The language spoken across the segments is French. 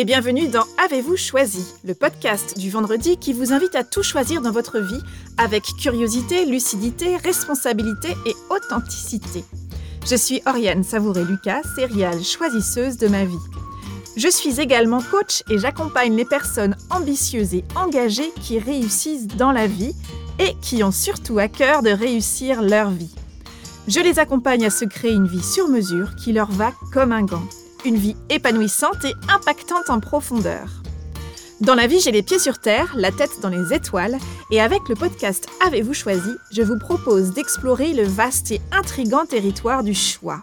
et bienvenue dans Avez-vous choisi, le podcast du vendredi qui vous invite à tout choisir dans votre vie avec curiosité, lucidité, responsabilité et authenticité. Je suis Oriane Savouré-Lucas, céréale choisisseuse de ma vie. Je suis également coach et j'accompagne les personnes ambitieuses et engagées qui réussissent dans la vie et qui ont surtout à cœur de réussir leur vie. Je les accompagne à se créer une vie sur mesure qui leur va comme un gant. Une vie épanouissante et impactante en profondeur. Dans la vie, j'ai les pieds sur terre, la tête dans les étoiles, et avec le podcast Avez-vous choisi, je vous propose d'explorer le vaste et intrigant territoire du choix.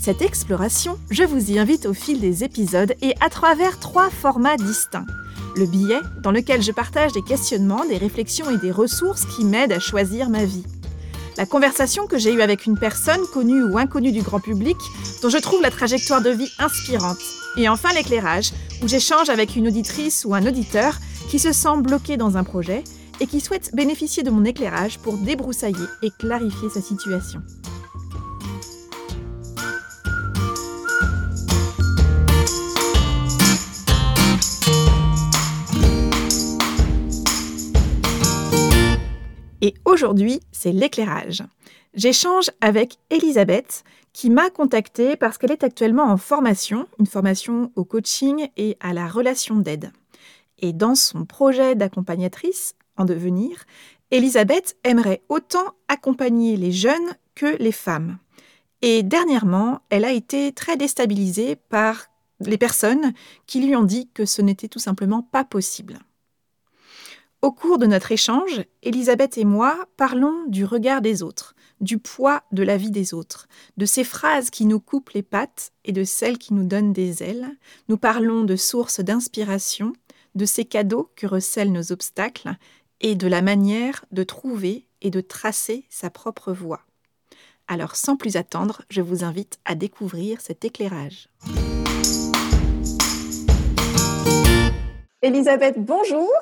Cette exploration, je vous y invite au fil des épisodes et à travers trois formats distincts. Le billet, dans lequel je partage des questionnements, des réflexions et des ressources qui m'aident à choisir ma vie la conversation que j'ai eue avec une personne connue ou inconnue du grand public, dont je trouve la trajectoire de vie inspirante. Et enfin l'éclairage, où j'échange avec une auditrice ou un auditeur qui se sent bloqué dans un projet et qui souhaite bénéficier de mon éclairage pour débroussailler et clarifier sa situation. Et aujourd'hui, c'est l'éclairage. J'échange avec Elisabeth qui m'a contactée parce qu'elle est actuellement en formation, une formation au coaching et à la relation d'aide. Et dans son projet d'accompagnatrice en devenir, Elisabeth aimerait autant accompagner les jeunes que les femmes. Et dernièrement, elle a été très déstabilisée par les personnes qui lui ont dit que ce n'était tout simplement pas possible. Au cours de notre échange, Elisabeth et moi parlons du regard des autres, du poids de la vie des autres, de ces phrases qui nous coupent les pattes et de celles qui nous donnent des ailes. Nous parlons de sources d'inspiration, de ces cadeaux que recèlent nos obstacles et de la manière de trouver et de tracer sa propre voie. Alors sans plus attendre, je vous invite à découvrir cet éclairage. Elisabeth, bonjour.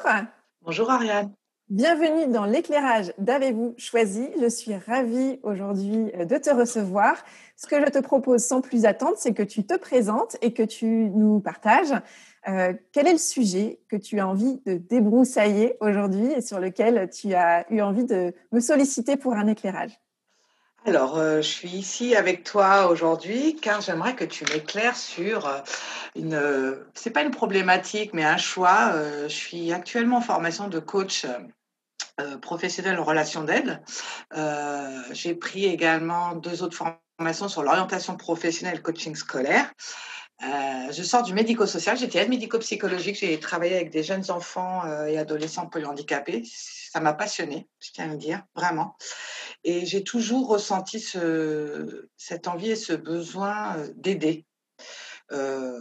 Bonjour Ariane. Bienvenue dans l'éclairage d'Avez-vous choisi. Je suis ravie aujourd'hui euh, de te recevoir. Ce que je te propose sans plus attendre, c'est que tu te présentes et que tu nous partages euh, quel est le sujet que tu as envie de débroussailler aujourd'hui et sur lequel tu as eu envie de me solliciter pour un éclairage. Alors, euh, je suis ici avec toi aujourd'hui car j'aimerais que tu m'éclaires sur euh, une, euh, c'est pas une problématique, mais un choix. je suis actuellement en formation de coach professionnel en relation d'aide. J'ai pris également deux autres formations sur l'orientation professionnelle coaching scolaire. je sors du médico-social, j'étais aide médico-psychologique, j'ai travaillé avec des jeunes enfants et adolescents polyhandicapés. Ça m'a passionnée, je tiens à le dire, vraiment. Et j'ai toujours ressenti ce, cette envie et ce besoin euh, d'aider. Euh,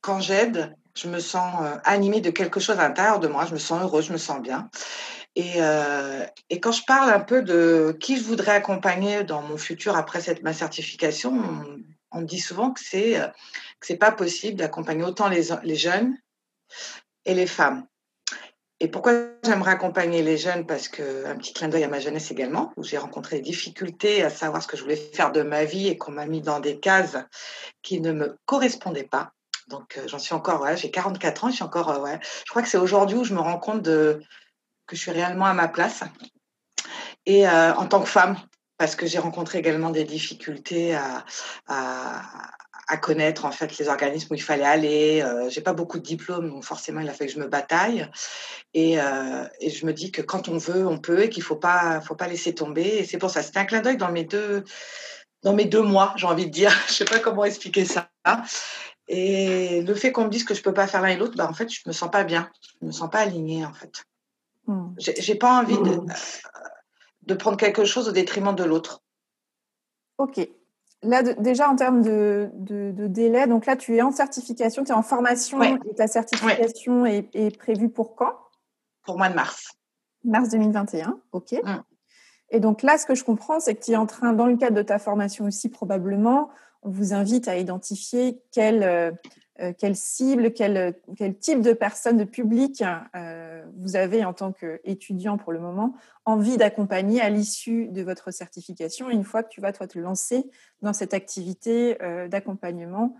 quand j'aide, je me sens euh, animée de quelque chose à l'intérieur de moi, je me sens heureuse, je me sens bien. Et, quand je parle un peu de qui je voudrais accompagner dans mon futur après cette, ma certification, on, me dit souvent que c'est c'est pas possible d'accompagner autant les jeunes et les femmes. Et pourquoi j'aimerais accompagner les jeunes? Parce que un petit clin d'œil à ma jeunesse également, où j'ai rencontré des difficultés à savoir ce que je voulais faire de ma vie et qu'on m'a mis dans des cases qui ne me correspondaient pas. Donc euh, j'en suis encore, ouais, j'ai 44 ans, je suis encore, euh, ouais. Je crois que c'est aujourd'hui où je me rends compte de, que je suis réellement à ma place. Et euh, en tant que femme, parce que j'ai rencontré également des difficultés à, à connaître en fait les organismes où il fallait aller. Euh, j'ai pas beaucoup de diplômes, donc forcément il a fallu que je me bataille. Et, euh, et je me dis que quand on veut, on peut et qu'il faut pas, faut pas laisser tomber. Et c'est pour ça, c'était un clin d'œil dans mes deux, dans mes deux mois, j'ai envie de dire. je sais pas comment expliquer ça. Et le fait qu'on me dise que je peux pas faire l'un et l'autre, bah en fait je me sens pas bien, je me sens pas alignée en fait. Hmm. J'ai pas envie de, hmm. de prendre quelque chose au détriment de l'autre. Ok. Là, déjà en termes de, délai, donc là, tu es en certification, tu es en formation et ta certification est, prévue pour quand? Pour mois de mars. Mars 2021, ok. Mm. Et donc là, ce que je comprends, c'est que tu es en train, dans le cadre de ta formation aussi, probablement, on vous invite à identifier quel, euh, quelle cible, quel, quel, type de personne, de public euh, vous avez en tant qu'étudiant pour le moment envie d'accompagner à l'issue de votre certification, une fois que tu vas toi te lancer dans cette activité euh, d'accompagnement.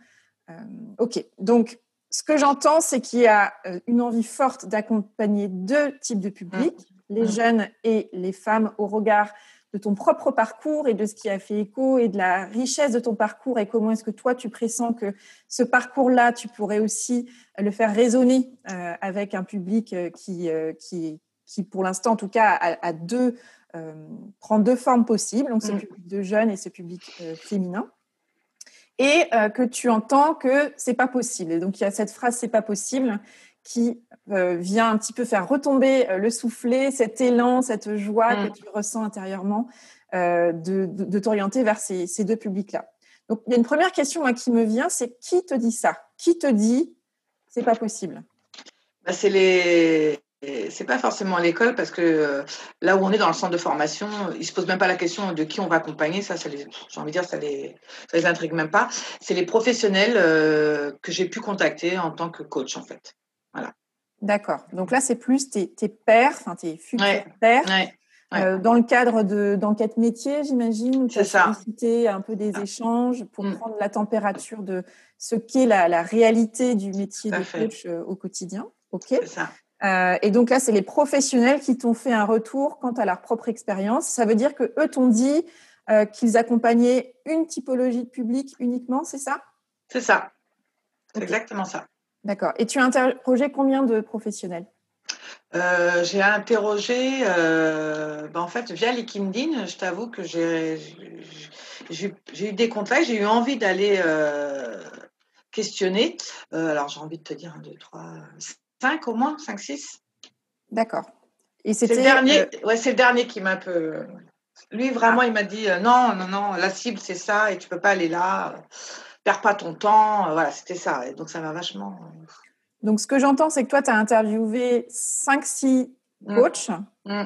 ok, donc ce que j'entends, c'est qu'il y a euh, une envie forte d'accompagner deux types de publics, mmh. les mmh. jeunes et les femmes, au regard de ton propre parcours et de ce qui a fait écho et de la richesse de ton parcours et comment est-ce que toi tu pressens que ce parcours-là, tu pourrais aussi le faire résonner euh, avec un public euh, qui, qui, qui pour l'instant en tout cas a, deux, prend deux formes possibles, donc ce mmh. public de jeunes et ce public féminin et euh, que tu entends que c'est pas possible. Et donc il y a cette phrase c'est pas possible qui euh, vient un petit peu faire retomber euh, le soufflet, cet élan, cette joie que mm. tu ressens intérieurement de, t'orienter vers ces, deux publics-là. Donc il y a une première question qui me vient, c'est qui te dit ça? Qui te dit c'est pas possible? Bah, C'est les c'est pas forcément l'école parce que euh, là où on est dans le centre de formation, ils se posent même pas la question de qui on va accompagner. Ça, ça les, j'ai envie de dire, ça les, ça les intrigue même pas. C'est les professionnels euh, que j'ai pu contacter en tant que coach, en fait. Voilà. D'accord. Donc là, c'est plus tes, tes pairs, enfin tes futurs pairs. Euh, dans le cadre de, d'enquête métier, j'imagine, c'est ça. un peu des ah. échanges pour mm. prendre la température de ce qu'est la, la réalité du métier de coach au quotidien. Ok. Ça. Euh, et donc là, c'est les professionnels qui t'ont fait un retour quant à leur propre expérience. Ça veut dire que eux t'ont dit euh, qu'ils accompagnaient une typologie de public uniquement, c'est ça? C'est ça. C'est exactement ça. D'accord. Et tu as interrogé combien de professionnels? Euh, j'ai interrogé, bah, en fait, via LinkedIn, je t'avoue que j'ai eu des contacts, j'ai eu envie d'aller questionner. alors, j'ai envie de te dire 1, 2, 3, 5 au moins, 5, 6. D'accord. Et c'était. C'est le dernier, euh, ouais, c'est le dernier qui m'a un peu. Lui, vraiment, ah. il m'a dit euh, non, non, non, la cible, c'est ça, et tu peux pas aller là. Perds pas ton temps. Euh, voilà, c'était ça. Et donc, ça m'a vachement. Donc, ce que j'entends, c'est que toi, tu as interviewé 5-6 mm. coachs. Mm.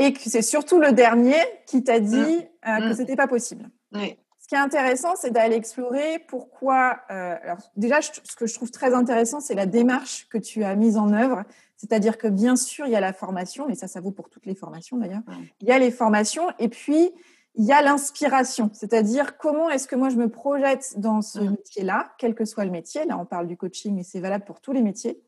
Et que c'est surtout le dernier qui t'a dit mm. que c'était pas possible. Oui. Ce qui est intéressant, c'est d'aller explorer pourquoi. Euh, alors déjà, ce que je trouve très intéressant, c'est la démarche que tu as mise en œuvre. C'est-à-dire que bien sûr, il y a la formation, et ça, ça vaut pour toutes les formations d'ailleurs. Il y a les formations, et puis il y a l'inspiration. C'est-à-dire comment est-ce que moi je me projette dans ce métier-là, quel que soit le métier. Là, on parle du coaching, mais c'est valable pour tous les métiers.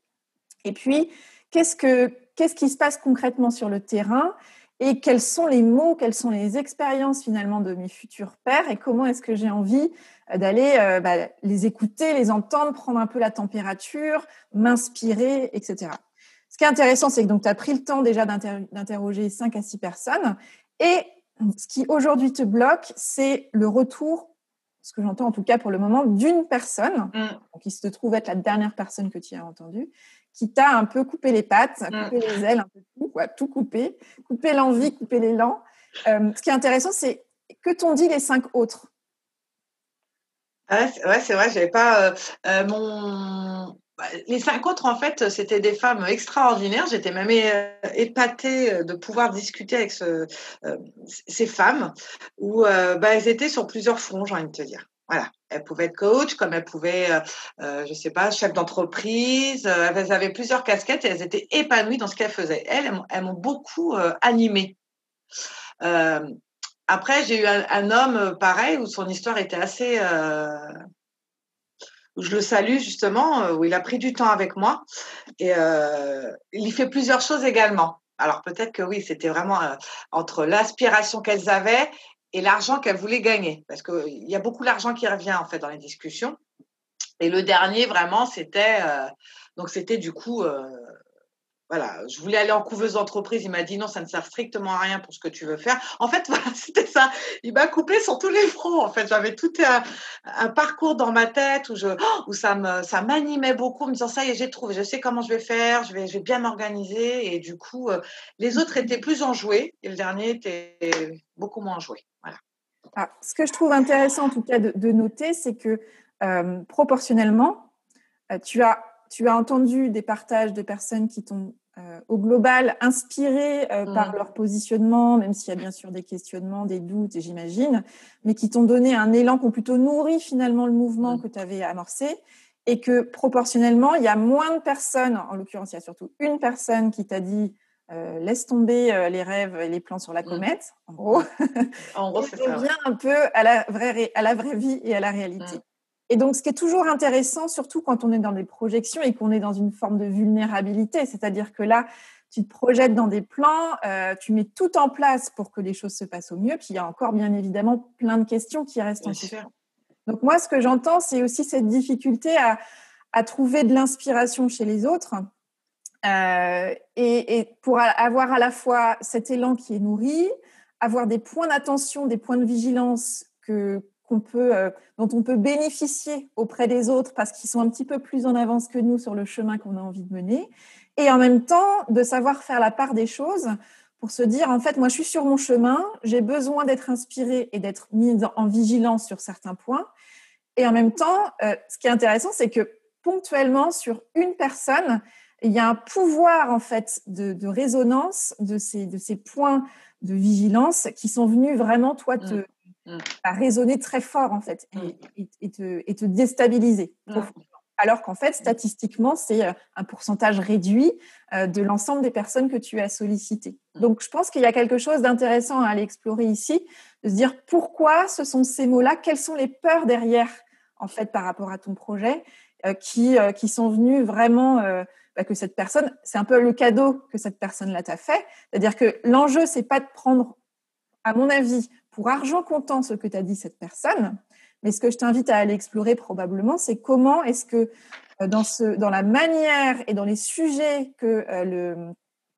Et puis, qu'est-ce que qu'est-ce qui se passe concrètement sur le terrain et quels sont les mots, quelles sont les expériences finalement de mes futurs pères et comment est-ce que j'ai envie euh, d'aller euh, bah, les écouter, les entendre, prendre un peu la température, m'inspirer, etc. Ce qui est intéressant, c'est que tu as pris le temps déjà d'interroger 5 à 6 personnes et ce qui aujourd'hui te bloque, c'est le retour, ce que j'entends en tout cas pour le moment, d'une personne, qui se trouve être la dernière personne que tu as entendue, qui t'a un peu coupé les pattes, mm. coupé les ailes, un peu tout, quoi, tout coupé, coupé l'envie, coupé l'élan. Euh, ce qui est intéressant, c'est que t'ont dit les cinq autres? Ah Ouais, c'est vrai, j'avais pas euh, euh, mon. Bah, les cinq autres, en fait, c'était des femmes extraordinaires. J'étais même épatée de pouvoir discuter avec ces femmes où bah, elles étaient sur plusieurs fronts, j'ai envie de te dire. Voilà. Elle pouvait être coach, comme elle pouvait, euh, euh, je sais pas, chef d'entreprise. Euh, elles avaient plusieurs casquettes et elles étaient épanouies dans ce qu'elles faisaient. Elles, elles m'ont beaucoup animée. après, j'ai eu un, homme pareil où son histoire était assez, où je le salue justement, où il a pris du temps avec moi et il y fait plusieurs choses également. Alors peut-être que oui, c'était vraiment entre l'aspiration qu'elles avaient et l'argent qu'elle voulait gagner. Parce qu'il y a beaucoup d'argent qui revient en fait dans les discussions. Et le dernier, vraiment, c'était euh, donc c'était du coup, euh, voilà, je voulais aller en couveuse d'entreprise. Il m'a dit non, ça ne sert strictement à rien pour ce que tu veux faire. En fait, voilà, c'était ça. Il m'a coupé sur tous les fronts. En fait, j'avais tout un, parcours dans ma tête où je, où ça me, ça m'animait beaucoup, en me disant ça y est, j'ai trouvé, je sais comment je vais faire, je vais, je vais bien m'organiser. Et du coup, euh, les autres étaient plus enjoués et le dernier était beaucoup moins enjoué. Ah, ce que je trouve intéressant en tout cas de, noter, c'est que euh, proportionnellement, euh, tu, as, tu as entendu des partages de personnes qui t'ont euh, au global inspiré par mmh. leur positionnement, même s'il y a bien sûr des questionnements, des doutes, et j'imagine, mais qui t'ont donné un élan qui ont plutôt nourri finalement le mouvement mmh. que tu avais amorcé et que proportionnellement, il y a moins de personnes, en l'occurrence, il y a surtout une personne qui t'a dit euh, laisse tomber euh, les rêves et les plans sur la mmh. comète, en gros. En gros, c'est ça. un peu à la, vraie, à la vraie vie et à la réalité. Mmh. Et donc, ce qui est toujours intéressant, surtout quand on est dans des projections et qu'on est dans une forme de vulnérabilité, c'est-à-dire que là, tu te projettes dans des plans, euh, tu mets tout en place pour que les choses se passent au mieux, puis il y a encore bien évidemment plein de questions qui restent en suspens. Donc moi, ce que j'entends, c'est aussi cette difficulté à, à trouver de l'inspiration chez les autres. Euh, et, et, pour avoir à la fois cet élan qui est nourri, avoir des points d'attention, des points de vigilance que, euh, dont on peut bénéficier auprès des autres parce qu'ils sont un petit peu plus en avance que nous sur le chemin qu'on a envie de mener, et en même temps de savoir faire la part des choses pour se dire, en fait, moi, je suis sur mon chemin, j'ai besoin d'être inspiré et d'être mis en vigilance sur certains points. Et en même temps, euh, ce qui est intéressant, c'est que ponctuellement, sur une personne, il y a un pouvoir, en fait, de, résonance de ces, de ces points de vigilance qui sont venus vraiment, toi, te, mmh. Mmh. à résonner très fort, en fait, et, et, te, et te, déstabiliser. Mmh alors qu'en fait, statistiquement, c'est euh, un pourcentage réduit euh, de l'ensemble des personnes que tu as sollicitées. Mmh. Donc, je pense qu'il y a quelque chose d'intéressant à aller explorer ici, de se dire pourquoi ce sont ces mots-là, quelles sont les peurs derrière, en fait, par rapport à ton projet, euh, qui, qui sont venus vraiment bah, que cette personne, c'est un peu le cadeau que cette personne-là t'a fait. C'est-à-dire que l'enjeu, c'est pas de prendre, à mon avis, pour argent comptant ce que t'a dit cette personne, mais ce que je t'invite à aller explorer probablement, c'est comment est-ce que euh, dans, la manière et dans les sujets que euh,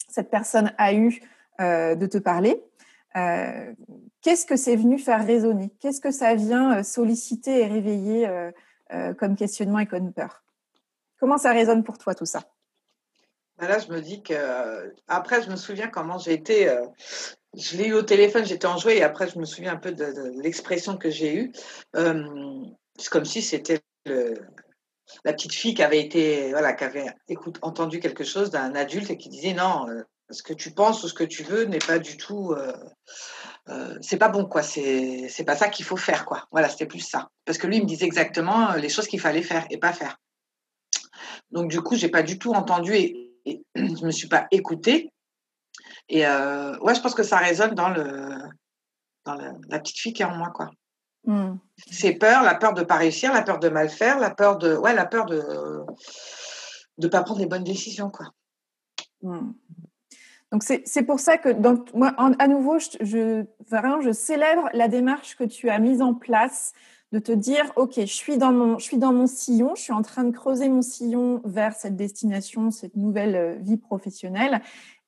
cette personne a eu euh, de te parler, qu'est-ce que c'est venu faire résonner? Qu'est-ce que ça vient solliciter et réveiller comme questionnement et comme peur? Comment ça résonne pour toi tout ça? Ben Là, je me dis que après, je me souviens comment j'ai été je l'ai eu au téléphone, j'étais enjouée et après je me souviens un peu de, l'expression que j'ai eue. Euh, c'est comme si c'était la petite fille qui avait été, voilà, qui avait entendu quelque chose d'un adulte et qui disait non, euh, ce que tu penses ou ce que tu veux n'est pas du tout, euh, euh, c'est pas bon quoi, c'est pas ça qu'il faut faire quoi. Voilà, c'était plus ça. Parce que lui il me disait exactement les choses qu'il fallait faire et pas faire. Donc du coup j'ai pas du tout entendu et, et je me suis pas écoutée et euh, ouais, je pense que ça résonne dans, le, dans la, petite fille qui est en moi, quoi. Mmh. C'est peur, la peur de pas réussir, la peur de mal faire, la peur de, ouais, la peur de de pas prendre les bonnes décisions, quoi. Mmh. Donc c'est pour ça que donc moi à nouveau je, je, vraiment je célèbre la démarche que tu as mise en place de te dire ok je suis dans mon je suis dans mon sillon je suis en train de creuser mon sillon vers cette destination cette nouvelle euh, vie professionnelle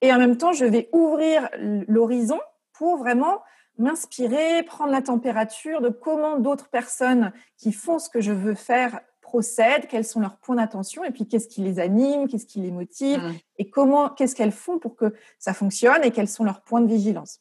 et en même temps, je vais ouvrir l'horizon pour vraiment m'inspirer, prendre la température de comment d'autres personnes qui font ce que je veux faire procèdent, quels sont leurs points d'attention et puis qu'est-ce qui les anime, qu'est-ce qui les motive mmh. et comment, qu'est-ce qu'elles font pour que ça fonctionne et quels sont leurs points de vigilance.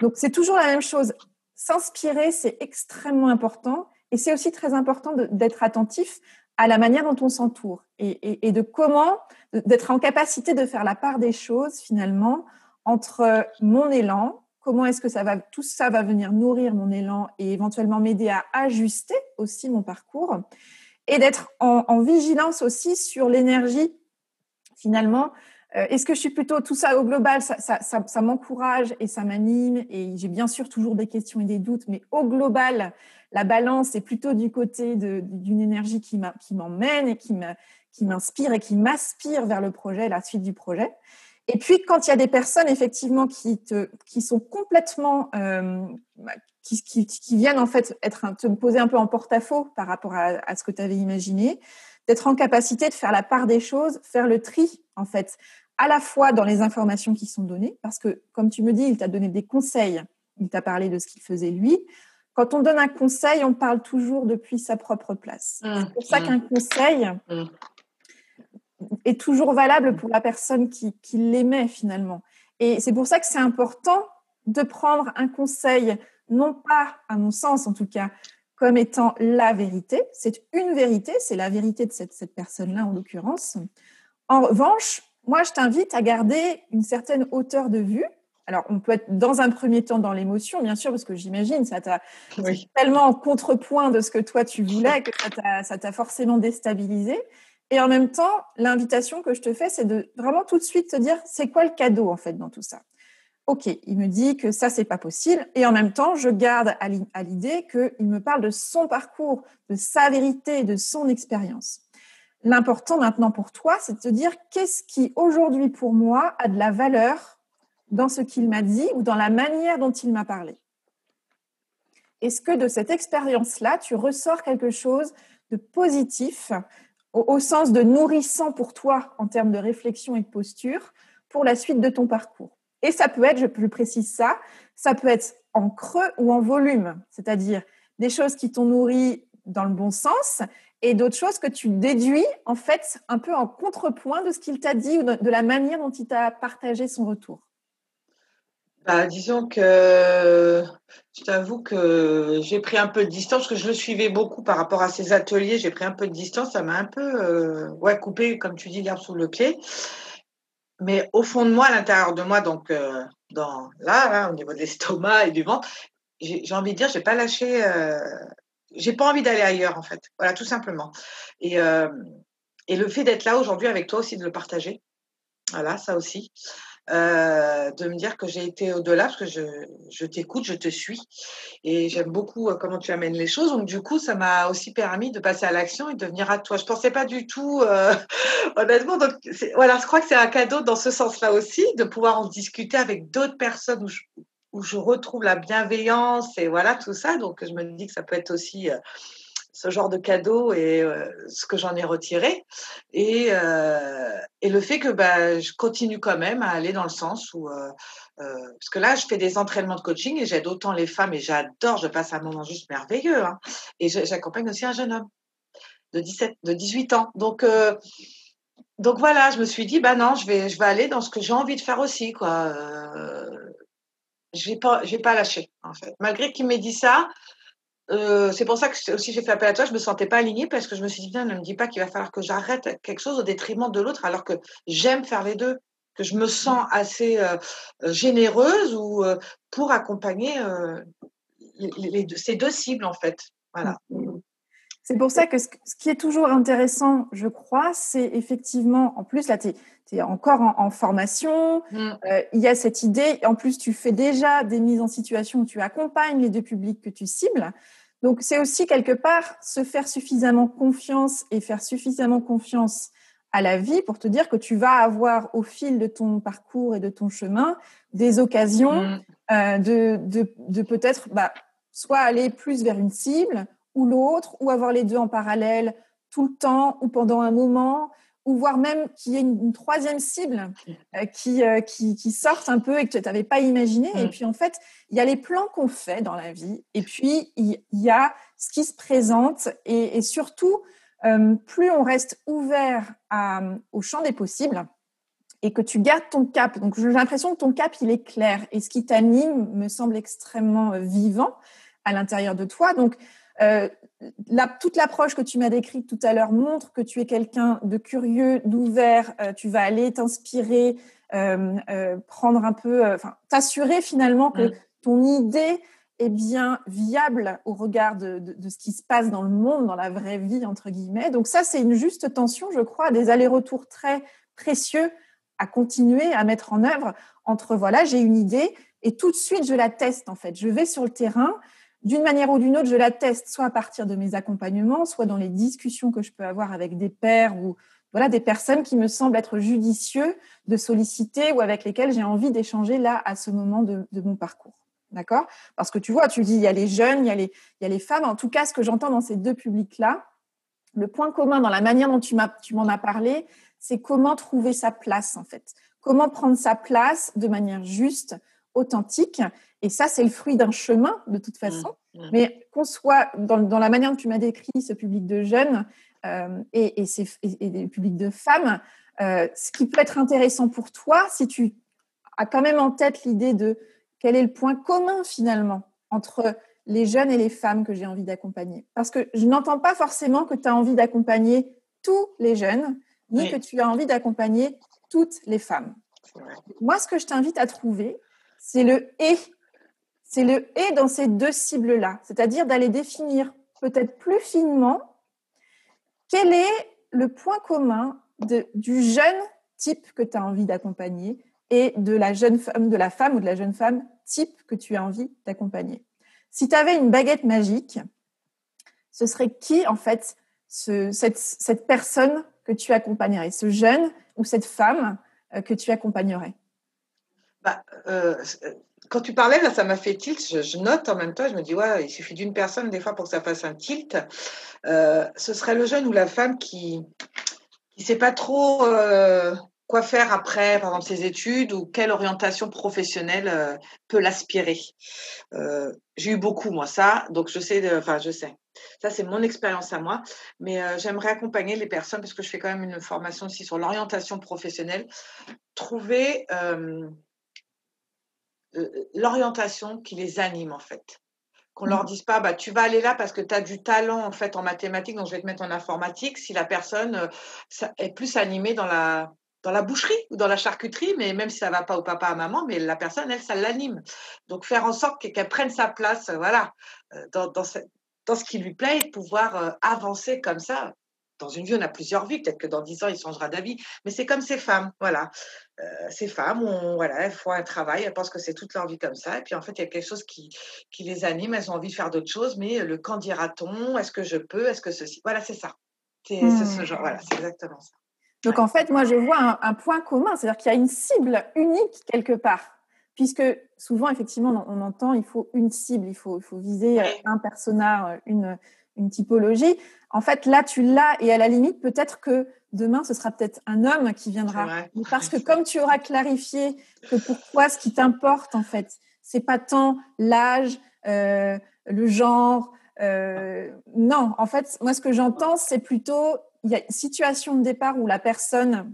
Donc c'est toujours la même chose. S'inspirer, c'est extrêmement important et c'est aussi très important d'être attentif à la manière dont on s'entoure et, de comment, d'être en capacité de faire la part des choses finalement entre mon élan, comment est-ce que ça va, tout ça va venir nourrir mon élan et éventuellement m'aider à ajuster aussi mon parcours et d'être en, vigilance aussi sur l'énergie finalement. Euh, est-ce que je suis plutôt tout ça au global, ça, ça, ça m'encourage et ça m'anime et j'ai bien sûr toujours des questions et des doutes, mais au global, la balance est plutôt du côté d'une énergie qui m'emmène et qui m'inspire et qui m'aspire vers le projet, la suite du projet. Et puis, quand il y a des personnes, effectivement, qui, sont complètement, euh, qui, qui, viennent en fait être te poser un peu en porte-à-faux par rapport à, à ce que tu avais imaginé, d'être en capacité de faire la part des choses, faire le tri, en fait, à la fois dans les informations qui sont données, parce que, comme tu me dis, il t'a donné des conseils, il t'a parlé de ce qu'il faisait lui, quand on donne un conseil, on parle toujours depuis sa propre place. Mmh, c'est pour ça mmh. qu'un conseil mmh. est toujours valable pour la personne qui, qui l'émet finalement. Et c'est pour ça que c'est important de prendre un conseil, non pas, à mon sens en tout cas, comme étant la vérité. C'est une vérité, c'est la vérité de cette, cette personne-là en l'occurrence. En revanche, moi, je t'invite à garder une certaine hauteur de vue alors, on peut être dans un premier temps dans l'émotion, bien sûr, parce que j'imagine, ça t'a tellement en contrepoint de ce que toi tu voulais que ça t'a forcément déstabilisé. Et en même temps, l'invitation que je te fais, c'est de vraiment tout de suite te dire, c'est quoi le cadeau en fait dans tout ça? Ok, il me dit que ça, c'est pas possible. Et en même temps, je garde à l'idée qu'il me parle de son parcours, de sa vérité, de son expérience. L'important maintenant pour toi, c'est de te dire qu'est-ce qui aujourd'hui pour moi a de la valeur dans ce qu'il m'a dit ou dans la manière dont il m'a parlé. Est-ce que de cette expérience-là, tu ressors quelque chose de positif au, sens de nourrissant pour toi en termes de réflexion et de posture pour la suite de ton parcours? Et ça peut être, je précise ça, ça peut être en creux ou en volume, c'est-à-dire des choses qui t'ont nourri dans le bon sens et d'autres choses que tu déduis en fait un peu en contrepoint de ce qu'il t'a dit ou de la manière dont il t'a partagé son retour. Bah, disons que je t'avoue que j'ai pris un peu de distance, parce que je le suivais beaucoup par rapport à ces ateliers, j'ai pris un peu de distance, ça m'a un peu euh, ouais, coupé, comme tu dis, l'herbe sous le pied mais au fond de moi, à l'intérieur de moi, donc euh, dans, là, au niveau de l'estomac et du ventre, j'ai envie de dire, j'ai pas lâché, euh, j'ai pas envie d'aller ailleurs en fait. Voilà, tout simplement. Et, euh, et le fait d'être là aujourd'hui avec toi aussi, de le partager, voilà, ça aussi. Euh, de me dire que j'ai été au-delà parce que je, je t'écoute, je te suis et j'aime beaucoup euh, comment tu amènes les choses. Donc du coup, ça m'a aussi permis de passer à l'action et de venir à toi. Je pensais pas du tout, euh, honnêtement. Donc voilà, je crois que c'est un cadeau dans ce sens-là aussi de pouvoir en discuter avec d'autres personnes où je, où je retrouve la bienveillance et voilà tout ça. Donc je me dis que ça peut être aussi ce genre de cadeau et euh, ce que j'en ai retiré. Et, euh, et le fait que bah, je continue quand même à aller dans le sens où... Euh, parce que là, je fais des entraînements de coaching et j'aide autant les femmes et j'adore, je passe un moment juste merveilleux. Hein. Et j'accompagne aussi un jeune homme de, 17, de 18 ans. Donc, donc voilà, je me suis dit, bah non, je vais, je vais aller dans ce que j'ai envie de faire aussi. Quoi. je vais, vais pas lâcher, en fait. Malgré qu'il m'ait dit ça, euh, c'est pour ça que aussi j'ai fait appel à toi. Je me sentais pas alignée parce que je me suis dit, bien, ne me dis pas qu'il va falloir que j'arrête quelque chose au détriment de l'autre, alors que j'aime faire les deux, que je me sens assez euh, généreuse ou euh, pour accompagner les, ces deux cibles en fait. Voilà. C'est pour ça que ce, qui est toujours intéressant, je crois, c'est effectivement, en plus, là, tu es, encore en, formation, mmh. il y a cette idée, en plus, tu fais déjà des mises en situation où tu accompagnes les deux publics que tu cibles. Donc, c'est aussi quelque part se faire suffisamment confiance et faire suffisamment confiance à la vie pour te dire que tu vas avoir au fil de ton parcours et de ton chemin des occasions mmh. euh, de, de, de peut-être bah, soit aller plus vers une cible ou l'autre, ou avoir les deux en parallèle tout le temps ou pendant un moment, ou voire même qu'il y ait une, troisième cible euh, qui, euh, qui, qui, sorte un peu et que tu n'avais pas imaginé. Et mm. puis en fait, il y a les plans qu'on fait dans la vie, et puis il y, a ce qui se présente, et, surtout, euh, plus on reste ouvert à, au champ des possibles, et que tu gardes ton cap. Donc j'ai l'impression que ton cap, il est clair, et ce qui t'anime me semble extrêmement vivant à l'intérieur de toi. Donc, euh, toute l'approche que tu m'as décrite tout à l'heure montre que tu es quelqu'un de curieux, d'ouvert. Euh, tu vas aller t'inspirer, euh, prendre un peu, enfin, t'assurer finalement que mm. ton idée est bien viable au regard de, de, ce qui se passe dans le monde, dans la vraie vie, entre guillemets. Donc ça, c'est une juste tension, je crois, des allers-retours très précieux à continuer à mettre en œuvre entre, voilà, j'ai une idée et tout de suite, je la teste, en fait. Je vais sur le terrain, d'une manière ou d'une autre, je la teste soit à partir de mes accompagnements, soit dans les discussions que je peux avoir avec des pères ou voilà des personnes qui me semblent être judicieux de solliciter ou avec lesquelles j'ai envie d'échanger là à ce moment de, mon parcours. D'accord? Parce que tu vois, tu dis il y a les jeunes, il y a les, il y a les femmes. En tout cas, ce que j'entends dans ces deux publics-là, le point commun dans la manière dont tu m'en as parlé, c'est comment trouver sa place en fait. Comment prendre sa place de manière juste, authentique. Et ça, c'est le fruit d'un chemin, de toute façon. Mmh, mmh. Mais qu'on soit dans, la manière dont tu m'as décrit ce public de jeunes euh, et, et, ces, et, public de femmes, euh, ce qui peut être intéressant pour toi, si tu as quand même en tête l'idée de quel est le point commun finalement entre les jeunes et les femmes que j'ai envie d'accompagner. Parce que je n'entends pas forcément que tu as envie d'accompagner tous les jeunes, ni que tu as envie d'accompagner toutes les femmes. Moi, ce que je t'invite à trouver, c'est le et. C'est le et dans ces deux cibles-là, c'est-à-dire d'aller définir peut-être plus finement quel est le point commun du jeune type que tu as envie d'accompagner, et de la jeune femme, de la femme ou de la jeune femme type que tu as envie d'accompagner. Si tu avais une baguette magique, ce serait qui en fait cette, personne que tu accompagnerais, ce jeune ou cette femme euh, que tu accompagnerais? Bah, euh, quand tu parlais, là, ça m'a fait tilt. Je, note en même temps, je me dis, ouais, il suffit d'une personne des fois pour que ça fasse un tilt. Euh, ce serait le jeune ou la femme qui ne sait pas trop euh, quoi faire après, par exemple, ses études ou quelle orientation professionnelle euh, peut l'aspirer. J'ai eu beaucoup, moi, ça, donc je sais, enfin, je sais. Ça, c'est mon expérience à moi. Mais j'aimerais accompagner les personnes, parce que je fais quand même une formation aussi sur l'orientation professionnelle, trouver l'orientation qui les anime en fait. Qu'on leur mmh. dise pas, bah, tu vas aller là parce que tu as du talent en fait en mathématiques, donc je vais te mettre en informatique. Si la personne euh, est plus animée dans la, dans la boucherie ou dans la charcuterie, mais même si ça va pas au papa à maman, mais la personne, elle, ça l'anime. Donc faire en sorte qu'elle prenne sa place, euh, voilà, euh, dans, dans, ce, dans, ce, qui lui plaît et pouvoir avancer comme ça dans une vie, on a plusieurs vies. Peut-être que dans dix ans, il changera d'avis. Mais c'est comme ces femmes, voilà. Euh, ces femmes, on, voilà, elles font un travail, elles pensent que c'est toute leur vie comme ça. Et puis en fait, il y a quelque chose qui, qui les anime. Elles ont envie de faire d'autres choses. Mais le quand dira-t-on? Est-ce que je peux? Est-ce que ceci? Voilà, c'est ça. C'est ce mmh. genre. Voilà, c'est exactement ça. Donc en fait, moi, je vois un, point commun, c'est-à-dire qu'il y a une cible unique quelque part. Puisque souvent, effectivement, on entend, il faut une cible, il faut, il faut viser un personnage, une, une typologie. En fait, là, tu l'as et à la limite, peut-être que demain, ce sera peut-être un homme qui viendra. Parce que comme tu auras clarifié que pour toi, ce qui t'importe, en fait, c'est pas tant l'âge, euh, le genre. Euh, non, en fait, moi, ce que j'entends, c'est plutôt il y a une situation de départ où la personne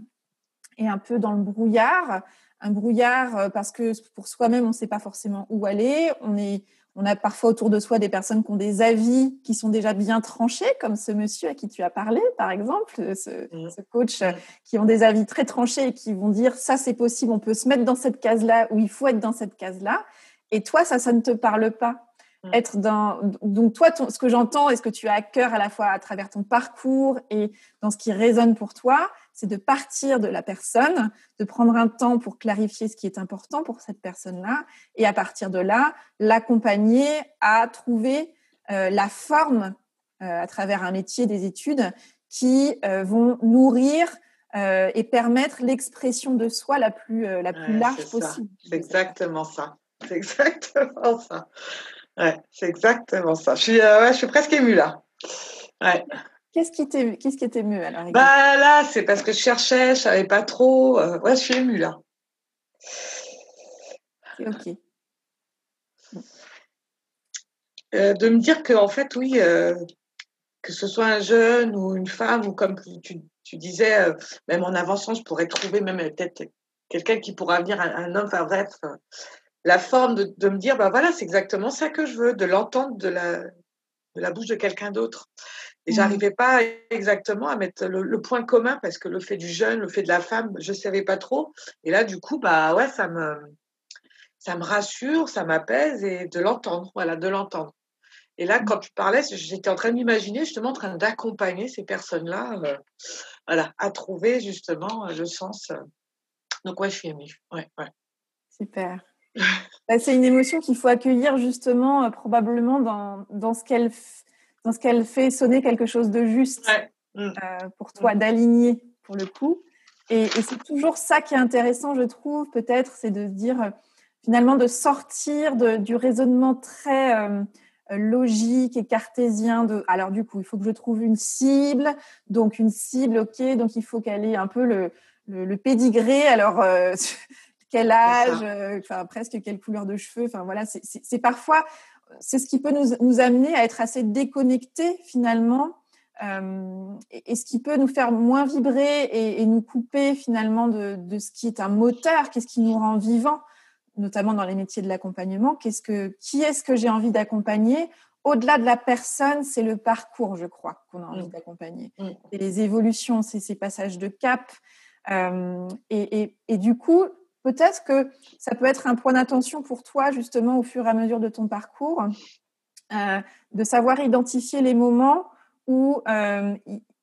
est un peu dans le brouillard, un brouillard euh, parce que pour soi-même, on ne sait pas forcément où aller, on est on a parfois autour de soi des personnes qui ont des avis qui sont déjà bien tranchés, comme ce monsieur à qui tu as parlé, par exemple, ce, mm. coach euh, qui ont des avis très tranchés et qui vont dire ça c'est possible, on peut se mettre dans cette case-là ou il faut être dans cette case-là. Et toi, ça, ça ne te parle pas. Mm. Être dans donc toi, ce que j'entends et ce que tu as à cœur à la fois à travers ton parcours et dans ce qui résonne pour toi, c'est de partir de la personne, de prendre un temps pour clarifier ce qui est important pour cette personne-là, et à partir de là, l'accompagner à trouver euh, la forme euh, à travers un métier, des études, qui euh, vont nourrir et permettre l'expression de soi la plus, la plus large possible. C'est exactement ça. C'est exactement ça. Ouais, c'est exactement ça. Je suis, je suis presque émue là. Ouais. Qu'est-ce qui était, qu'est-ce qui mieux alors Bah là, c'est parce que je cherchais, je savais pas trop. Euh, ouais, je suis émue là. Ok. Euh, de me dire que en fait, oui, euh, que ce soit un jeune ou une femme ou comme tu, tu disais, même en avançant, je pourrais trouver même peut-être quelqu'un qui pourra venir, un, homme, enfin bref, la forme de, de, me dire, bah voilà, c'est exactement ça que je veux, de l'entendre de la, de la bouche de quelqu'un d'autre. Et mmh. j'arrivais pas exactement à mettre le, point commun parce que le fait du jeune, le fait de la femme, je savais pas trop. Et là, du coup, bah ouais, ça me, ça me rassure, ça m'apaise et de l'entendre, voilà, de l'entendre. Et là, mmh. quand tu parlais, j'étais en train de m'imaginer justement en train d'accompagner ces personnes-là, euh, voilà, à trouver justement le sens. Euh. Donc ouais, je suis émue. Ouais, ouais. Super. Bah, c'est une émotion qu'il faut accueillir justement, euh, probablement dans, dans ce qu'elle dans ce qu'elle fait sonner quelque chose de juste mm. euh, pour toi, mm. d'aligner pour le coup. Et, c'est toujours ça qui est intéressant, je trouve, peut-être, c'est de se dire euh, finalement de sortir de, du raisonnement très euh, logique et cartésien de alors du coup il faut que je trouve une cible donc une cible ok donc il faut qu'elle ait un peu le, le, pédigré alors quel âge enfin presque quelle couleur de cheveux enfin voilà c'est parfois c'est ce qui peut nous, amener à être assez déconnectés finalement euh, et, ce qui peut nous faire moins vibrer et, nous couper finalement de, ce qui est un moteur, qu'est-ce qui nous rend vivants, notamment dans les métiers de l'accompagnement. Qu'est-ce que, qui est-ce que j'ai envie d'accompagner? Au-delà de la personne, c'est le parcours, je crois, qu'on a envie mmh. d'accompagner. Mmh. Et les évolutions, c'est ces passages de cap. Euh, et, du coup, peut-être que ça peut être un point d'attention pour toi, justement, au fur et à mesure de ton parcours, euh, de savoir identifier les moments où, euh,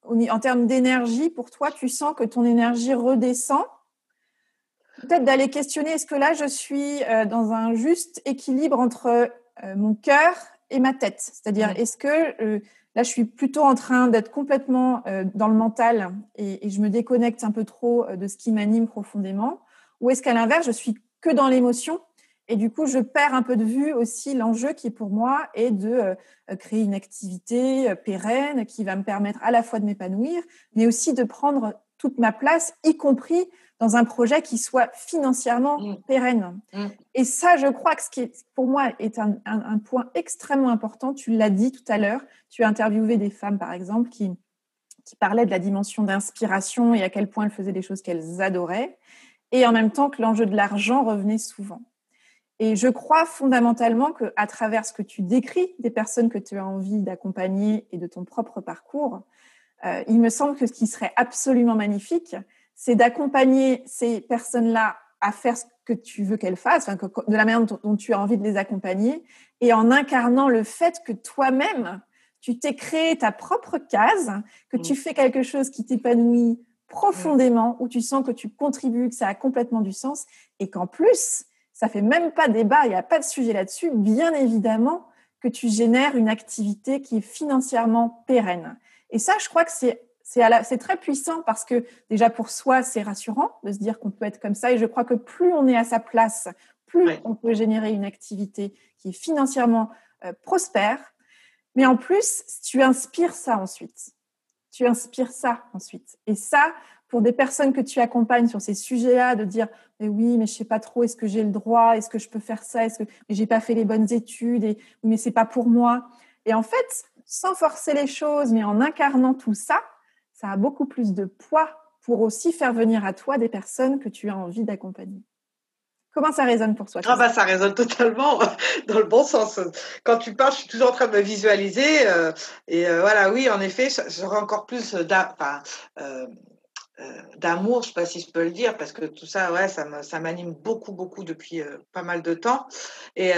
en termes d'énergie, pour toi, tu sens que ton énergie redescend. Peut-être d'aller questionner est-ce que là je suis dans un juste équilibre entre mon cœur et ma tête? C'est-à-dire, est-ce que Là, je suis plutôt en train d'être complètement euh, dans le mental et, je me déconnecte un peu trop euh, de ce qui m'anime profondément? Ou est-ce qu'à l'inverse, je suis que dans l'émotion et du coup, je perds un peu de vue aussi l'enjeu qui pour moi est de euh, créer une activité pérenne qui va me permettre à la fois de m'épanouir, mais aussi de prendre toute ma place, y compris dans un projet qui soit financièrement mmh. pérenne. Mmh. Et ça, je crois que ce qui est, pour moi est un, point extrêmement important. Tu l'as dit tout à l'heure. Tu as interviewé des femmes, par exemple, qui, qui parlaient de la dimension d'inspiration et à quel point elles faisaient des choses qu'elles adoraient. Et en même temps que l'enjeu de l'argent revenait souvent. Et je crois fondamentalement qu'à travers ce que tu décris des personnes que tu as envie d'accompagner et de ton propre parcours, euh, il me semble que ce qui serait absolument magnifique, c'est d'accompagner ces personnes-là à faire ce que tu veux qu'elles fassent, de la manière dont, tu as envie de les accompagner, et en incarnant le fait que toi-même, tu t'es créé ta propre case, que tu mm. fais quelque chose qui t'épanouit profondément, où tu sens que tu contribues, que ça a complètement du sens, et qu'en plus, ça fait même pas débat, il n'y a pas de sujet là-dessus, bien évidemment que tu génères une activité qui est financièrement pérenne. Et ça, je crois que c'est c'est très puissant parce que déjà pour soi, c'est rassurant de se dire qu'on peut être comme ça. Et je crois que plus on est à sa place, plus on peut générer une activité qui est financièrement euh, prospère. Mais en plus, tu inspires ça ensuite. Tu inspires ça ensuite. Et ça, pour des personnes que tu accompagnes sur ces sujets-là, de dire mais oui, mais je sais pas trop, est-ce que j'ai le droit, est-ce que je peux faire ça, est-ce que j'ai pas fait les bonnes études et mais c'est pas pour moi. Et en fait, sans forcer les choses, mais en incarnant tout ça, ça a beaucoup plus de poids pour aussi faire venir à toi des personnes que tu as envie d'accompagner. Comment ça résonne pour toi ah bah, Ça résonne totalement dans le bon sens. Quand tu parles, je suis toujours en train de me visualiser. Euh, et euh, voilà, oui, en effet, j'aurais encore plus euh, d'amour, je ne sais pas si je peux le dire, parce que tout ça, ouais, ça m'anime beaucoup, beaucoup depuis pas mal de temps. Et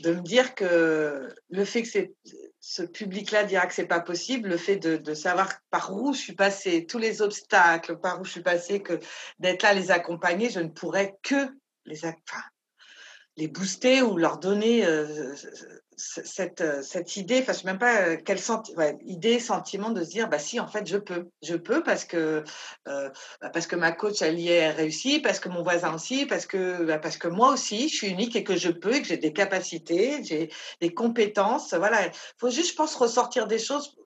de me dire que le fait que c'est ce public-là dira que c'est pas possible, le fait de, savoir par où je suis passée, tous les obstacles, par où je suis passée, que d'être là les accompagner, je ne pourrais que les, les booster ou leur donner euh, cette, euh, cette idée, enfin, je sais même pas euh, quelle idée, sentiment de se dire, bah si, en fait, je peux, je peux parce que bah, parce que ma coach elle y est réussi, parce que mon voisin aussi, parce que bah, parce que moi aussi, je suis unique et que je peux et que j'ai des capacités, j'ai des compétences, voilà. Il faut juste, je pense, ressortir des choses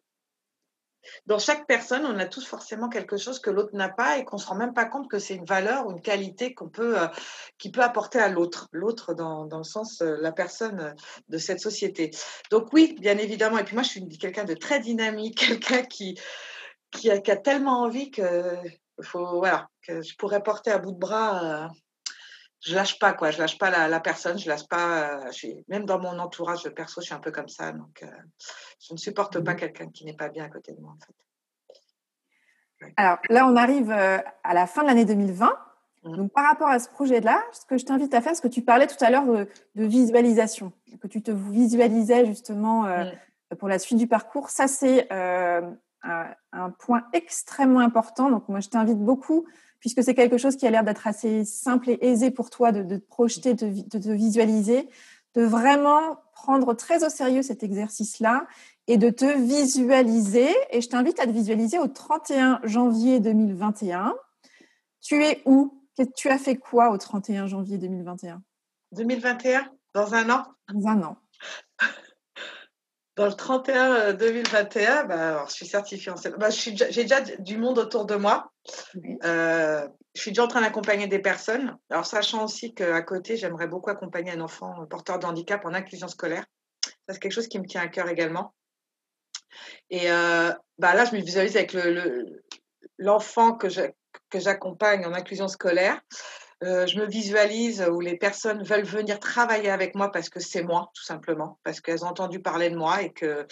dans chaque personne, on a tous forcément quelque chose que l'autre n'a pas et qu'on se rend même pas compte que c'est une valeur ou une qualité qu'on peut, euh, qui peut apporter à l'autre, l'autre dans, dans, le sens euh, la personne euh, de cette société. Donc oui, bien évidemment. Et puis moi, je suis quelqu'un de très dynamique, quelqu'un qui qui a, qui a, tellement envie que faut voilà que je pourrais porter à bout de bras je lâche pas quoi, je lâche pas la, personne, je lâche pas. Euh, je suis, même dans mon entourage perso, je suis un peu comme ça, donc euh, je ne supporte pas mmh quelqu'un qui n'est pas bien à côté de moi en fait. Alors là, on arrive euh, à la fin de l'année 2020. Mmh. Donc par rapport à ce projet-là, ce que je t'invite à faire, ce que tu parlais tout à l'heure de, visualisation, que tu te visualisais justement mmh. pour la suite du parcours, ça c'est un, point extrêmement important. Donc moi, je t'invite beaucoup puisque c'est quelque chose qui a l'air d'être assez simple et aisé pour toi de, te projeter, de, te visualiser, de vraiment prendre très au sérieux cet exercice-là et de te visualiser. Et je t'invite à te visualiser au 31 janvier 2021. Tu es où? Tu as fait quoi au 31 janvier 2021 2021 Dans un an? Dans un an. Dans le 31 2021, euh, bah, je suis certifiée en bah, J'ai déjà du monde autour de moi. Euh, je suis déjà en train d'accompagner des personnes. Alors, sachant aussi qu'à côté, j'aimerais beaucoup accompagner un enfant porteur de handicap en inclusion scolaire. Ça, c'est quelque chose qui me tient à cœur également. Et euh, bah, là, je me visualise avec l'enfant le, que j'accompagne en inclusion scolaire. Euh, je me visualise où les personnes veulent venir travailler avec moi parce que c'est moi, tout simplement, parce qu'elles ont entendu parler de moi et que,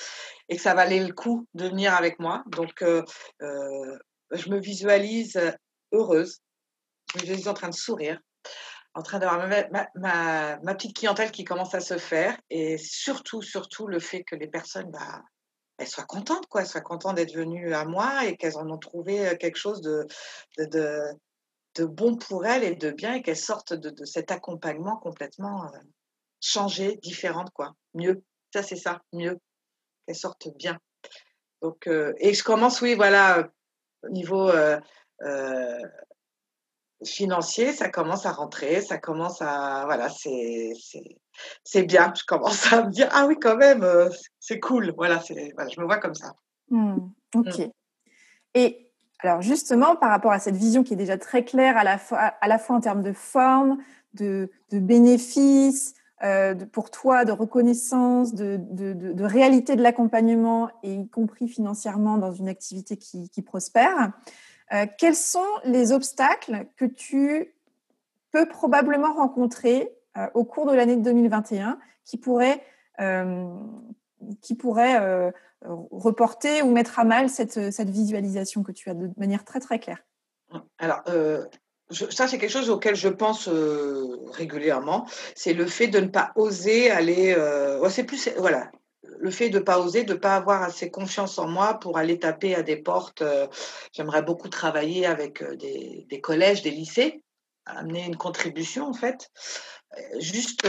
et que ça valait le coup de venir avec moi. Donc, euh, euh, je me visualise heureuse, je me visualise en train de sourire, en train d'avoir ma, ma, ma, petite clientèle qui commence à se faire et surtout, surtout le fait que les personnes, bah, elles soient contentes, quoi, soient contentes d'être venues à moi et qu'elles en ont trouvé quelque chose de bon pour elle et de bien et qu'elle sorte de, cet accompagnement complètement euh, changé, différente, quoi. Mieux. Ça, c'est ça, mieux. Qu'elle sorte bien. Donc, euh, et je commence, oui, voilà, au niveau euh, financier, ça commence à rentrer, ça commence à, voilà, c'est, c'est, bien. Je commence à me dire, ah oui, quand même, c'est cool. Voilà, c'est, voilà, je me vois comme ça. Mmh, ok. Mmh. Et alors justement, par rapport à cette vision qui est déjà très claire à la fois, en termes de forme, de, bénéfices, euh, pour toi, de reconnaissance, de, réalité de l'accompagnement, et y compris financièrement dans une activité qui, prospère, euh, quels sont les obstacles que tu peux probablement rencontrer euh, au cours de l'année 2021 qui pourraient, qui pourraient reporter ou mettre à mal cette, cette, visualisation que tu as de manière très très claire Alors, euh, ça c'est quelque chose auquel je pense euh, régulièrement, c'est le fait de ne pas oser aller. Euh, c'est plus voilà, le fait de ne pas oser, de ne pas avoir assez confiance en moi pour aller taper à des portes. J'aimerais beaucoup travailler avec des, collèges, des lycées, amener une contribution en fait, juste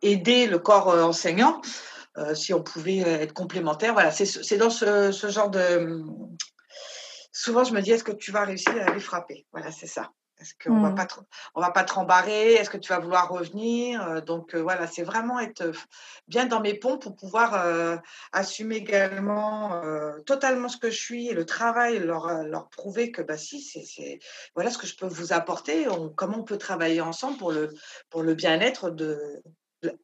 aider le corps enseignant euh, si on pouvait être complémentaires. Voilà, c'est dans ce, ce, genre de. Souvent, je me dis, est-ce que tu vas réussir à les frapper? Voilà, c'est ça. Est-ce qu'on ne va mmh. pas on va pas te rembarrer? Est-ce que tu vas vouloir revenir? Euh, Donc euh, voilà, c'est vraiment être bien dans mes ponts pour pouvoir assumer également totalement ce que je suis et le travail, leur, leur prouver que bah si, c'est voilà ce que je peux vous apporter. comment on peut travailler ensemble pour le pour le bien-être de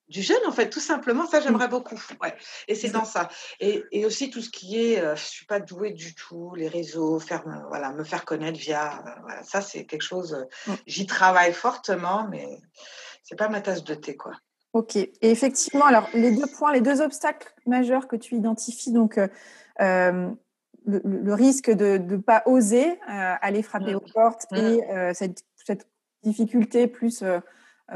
du jeune en fait tout simplement ça mmh. j'aimerais beaucoup ouais. et c'est dans ça et, et, aussi tout ce qui est euh, je suis pas douée du tout les réseaux faire voilà me faire connaître via euh, voilà, ça c'est quelque chose euh, mmh. j'y travaille fortement mais c'est pas ma tasse de thé quoi ok et effectivement alors les deux points les deux obstacles majeurs que tu identifies donc le, risque de ne pas oser aller frapper mmh. aux portes et cette, cette, difficulté plus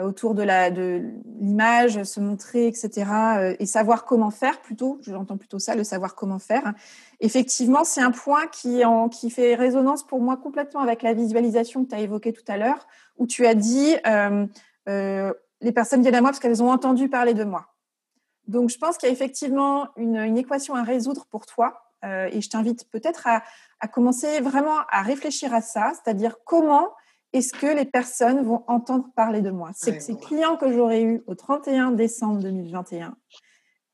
autour de la de l'image, se montrer, etc. Euh, et savoir comment faire plutôt. J'entends plutôt ça, le savoir comment faire. Effectivement, c'est un point qui en qui fait résonance pour moi complètement avec la visualisation que tu as évoquée tout à l'heure, où tu as dit euh, euh, les personnes viennent à moi parce qu'elles ont entendu parler de moi. Donc, je pense qu'il y a effectivement une, une, équation à résoudre pour toi. Euh, et je t'invite peut-être à, à commencer vraiment à réfléchir à ça, c'est-à-dire comment est-ce que les personnes vont entendre parler de moi? C'est ces clients que j'aurais eus au 31 décembre 2021,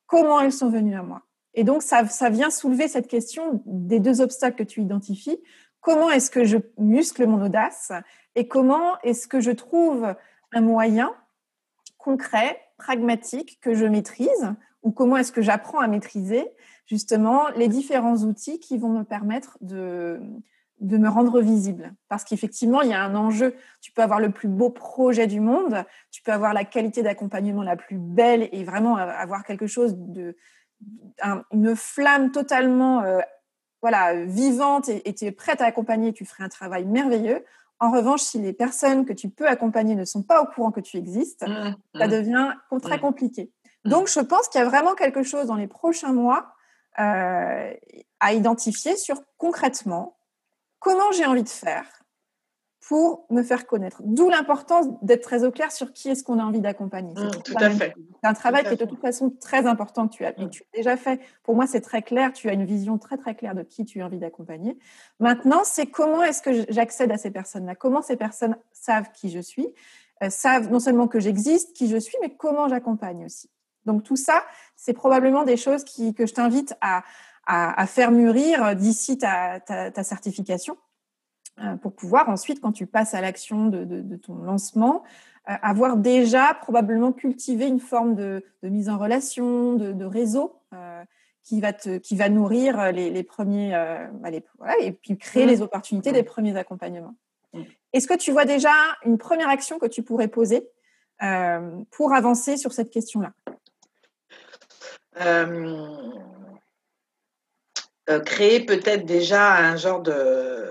comment ils sont venus à moi? Et donc, ça, ça vient soulever cette question des deux obstacles que tu identifies. Comment est-ce que je muscle mon audace? Et comment est-ce que je trouve un moyen concret, pragmatique, que je maîtrise? Ou comment est-ce que j'apprends à maîtriser justement les différents outils qui vont me permettre de, de me rendre visible. Parce qu'effectivement, il y a un enjeu. Tu peux avoir le plus beau projet du monde, tu peux avoir la qualité d'accompagnement la plus belle et vraiment avoir quelque chose de une flamme totalement euh, voilà vivante et tu es prête à accompagner, tu ferais un travail merveilleux. En revanche, si les personnes que tu peux accompagner ne sont pas au courant que tu existes, mmh, ça mmh. devient très mmh. compliqué. Donc, je pense qu'il y a vraiment quelque chose dans les prochains mois euh, à identifier sur concrètement comment j'ai envie de faire pour me faire connaître. D'où l'importance d'être très au clair sur qui est-ce qu'on a envie d'accompagner. Mmh, tout à fait. C'est un travail qui est de toute façon très important que tu as, mmh. tu as déjà fait. Pour moi, c'est très clair. Tu as une vision très très claire de qui tu as envie d'accompagner. Maintenant, c'est comment est-ce que j'accède à ces personnes-là? Comment ces personnes savent qui je suis? Euh, Savent non seulement que j'existe, qui je suis, mais comment j'accompagne aussi. Donc tout ça, c'est probablement des choses qui, que je t'invite à, à, faire mûrir d'ici ta, certification euh, pour pouvoir ensuite, quand tu passes à l'action de, ton lancement, euh, avoir déjà probablement cultivé une forme de, mise en relation, de, réseau euh, qui va te, qui va nourrir les, premiers, bah, et puis créer mmh. les opportunités des mmh. premiers accompagnements. Mmh. Est-ce que tu vois déjà une première action que tu pourrais poser pour avancer sur cette question-là? Euh, créer peut-être déjà un genre de...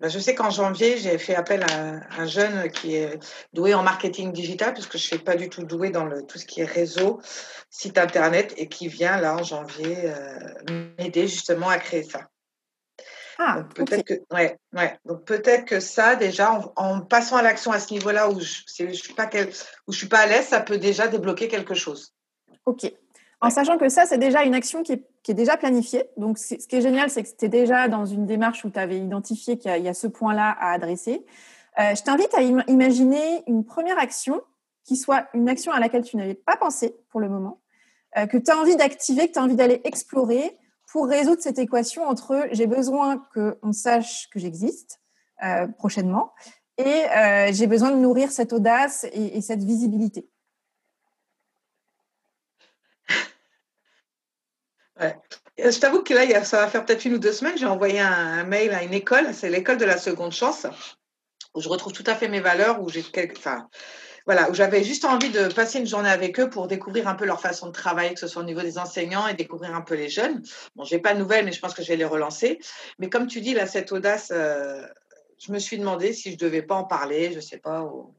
Ben, je sais qu'en janvier, j'ai fait appel à un jeune qui est doué en marketing digital, puisque je ne suis pas du tout douée dans le, tout ce qui est réseau, site internet, et qui vient là en janvier euh, m'aider justement à créer ça. Ah, peut-être que, ouais, ouais. Donc peut-être que ça, déjà, en, passant à l'action à ce niveau-là où je, ne suis pas où je suis pas à l'aise, ça peut déjà débloquer quelque chose. Ok. En sachant que ça, c'est déjà une action qui est, déjà planifiée. Donc, ce qui est génial, c'est que tu es déjà dans une démarche où tu avais identifié qu'il y, a ce point-là à adresser. Euh, je t'invite à imaginer une première action qui soit une action à laquelle tu n'avais pas pensé pour le moment, euh, que tu as envie d'activer, que tu as envie d'aller explorer pour résoudre cette équation entre j'ai besoin qu'on sache que j'existe euh, prochainement et j'ai besoin de nourrir cette audace et cette visibilité. Je t'avoue que là, ça va faire peut-être une ou deux semaines, j'ai envoyé un, mail à une école, c'est l'école de la seconde chance, où je retrouve tout à fait mes valeurs, où j'avais juste envie de passer une journée avec eux pour découvrir un peu leur façon de travailler, que ce soit au niveau des enseignants et découvrir un peu les jeunes. Bon, j'ai pas de nouvelles, mais je pense que je vais les relancer. Mais comme tu dis, là, cette audace, euh, je me suis demandé si je devais pas en parler, je sais pas, aux,